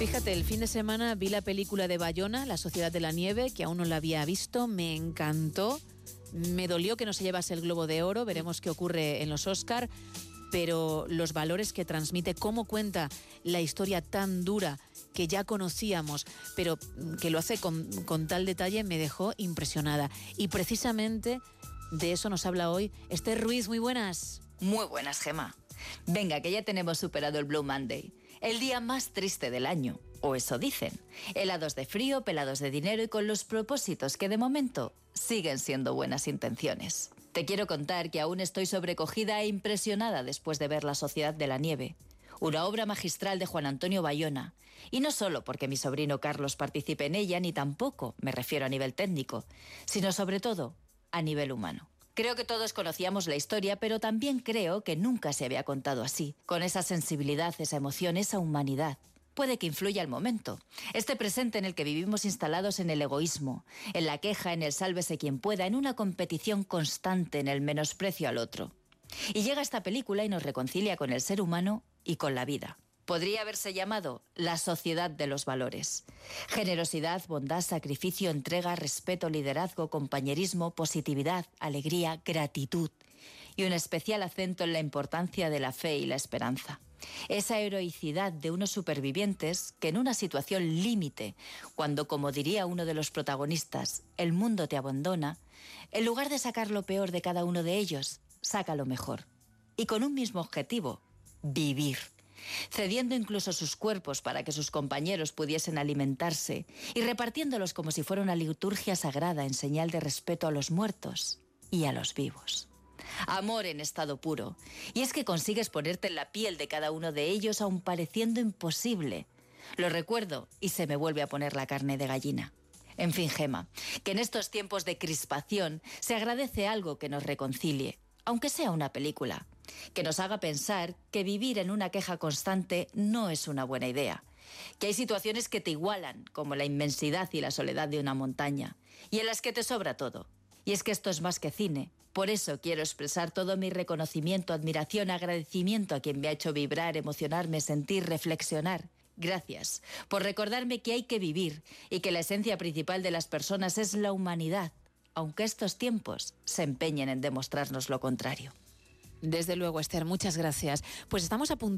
Fíjate, el fin de semana vi la película de Bayona, La Sociedad de la Nieve, que aún no la había visto, me encantó. Me dolió que no se llevase el Globo de Oro, veremos qué ocurre en los Oscar, pero los valores que transmite, cómo cuenta la historia tan dura que ya conocíamos, pero que lo hace con, con tal detalle, me dejó impresionada. Y precisamente de eso nos habla hoy Esther Ruiz. Muy buenas. Muy buenas, Gema. Venga, que ya tenemos superado el Blue Monday, el día más triste del año, o eso dicen. Helados de frío, pelados de dinero y con los propósitos que de momento siguen siendo buenas intenciones. Te quiero contar que aún estoy sobrecogida e impresionada después de ver La Sociedad de la Nieve, una obra magistral de Juan Antonio Bayona. Y no solo porque mi sobrino Carlos participe en ella, ni tampoco me refiero a nivel técnico, sino sobre todo a nivel humano. Creo que todos conocíamos la historia, pero también creo que nunca se había contado así, con esa sensibilidad, esa emoción, esa humanidad. Puede que influya el momento, este presente en el que vivimos instalados en el egoísmo, en la queja, en el sálvese quien pueda, en una competición constante, en el menosprecio al otro. Y llega esta película y nos reconcilia con el ser humano y con la vida podría haberse llamado La Sociedad de los Valores. Generosidad, bondad, sacrificio, entrega, respeto, liderazgo, compañerismo, positividad, alegría, gratitud y un especial acento en la importancia de la fe y la esperanza. Esa heroicidad de unos supervivientes que en una situación límite, cuando, como diría uno de los protagonistas, el mundo te abandona, en lugar de sacar lo peor de cada uno de ellos, saca lo mejor. Y con un mismo objetivo, vivir cediendo incluso sus cuerpos para que sus compañeros pudiesen alimentarse y repartiéndolos como si fuera una liturgia sagrada en señal de respeto a los muertos y a los vivos. Amor en estado puro. Y es que consigues ponerte en la piel de cada uno de ellos aun pareciendo imposible. Lo recuerdo y se me vuelve a poner la carne de gallina. En fin, Gema, que en estos tiempos de crispación se agradece algo que nos reconcilie, aunque sea una película que nos haga pensar que vivir en una queja constante no es una buena idea, que hay situaciones que te igualan, como la inmensidad y la soledad de una montaña, y en las que te sobra todo. Y es que esto es más que cine. Por eso quiero expresar todo mi reconocimiento, admiración, agradecimiento a quien me ha hecho vibrar, emocionarme, sentir, reflexionar. Gracias por recordarme que hay que vivir y que la esencia principal de las personas es la humanidad, aunque estos tiempos se empeñen en demostrarnos lo contrario. Desde luego, Esther, muchas gracias. Pues estamos a puntito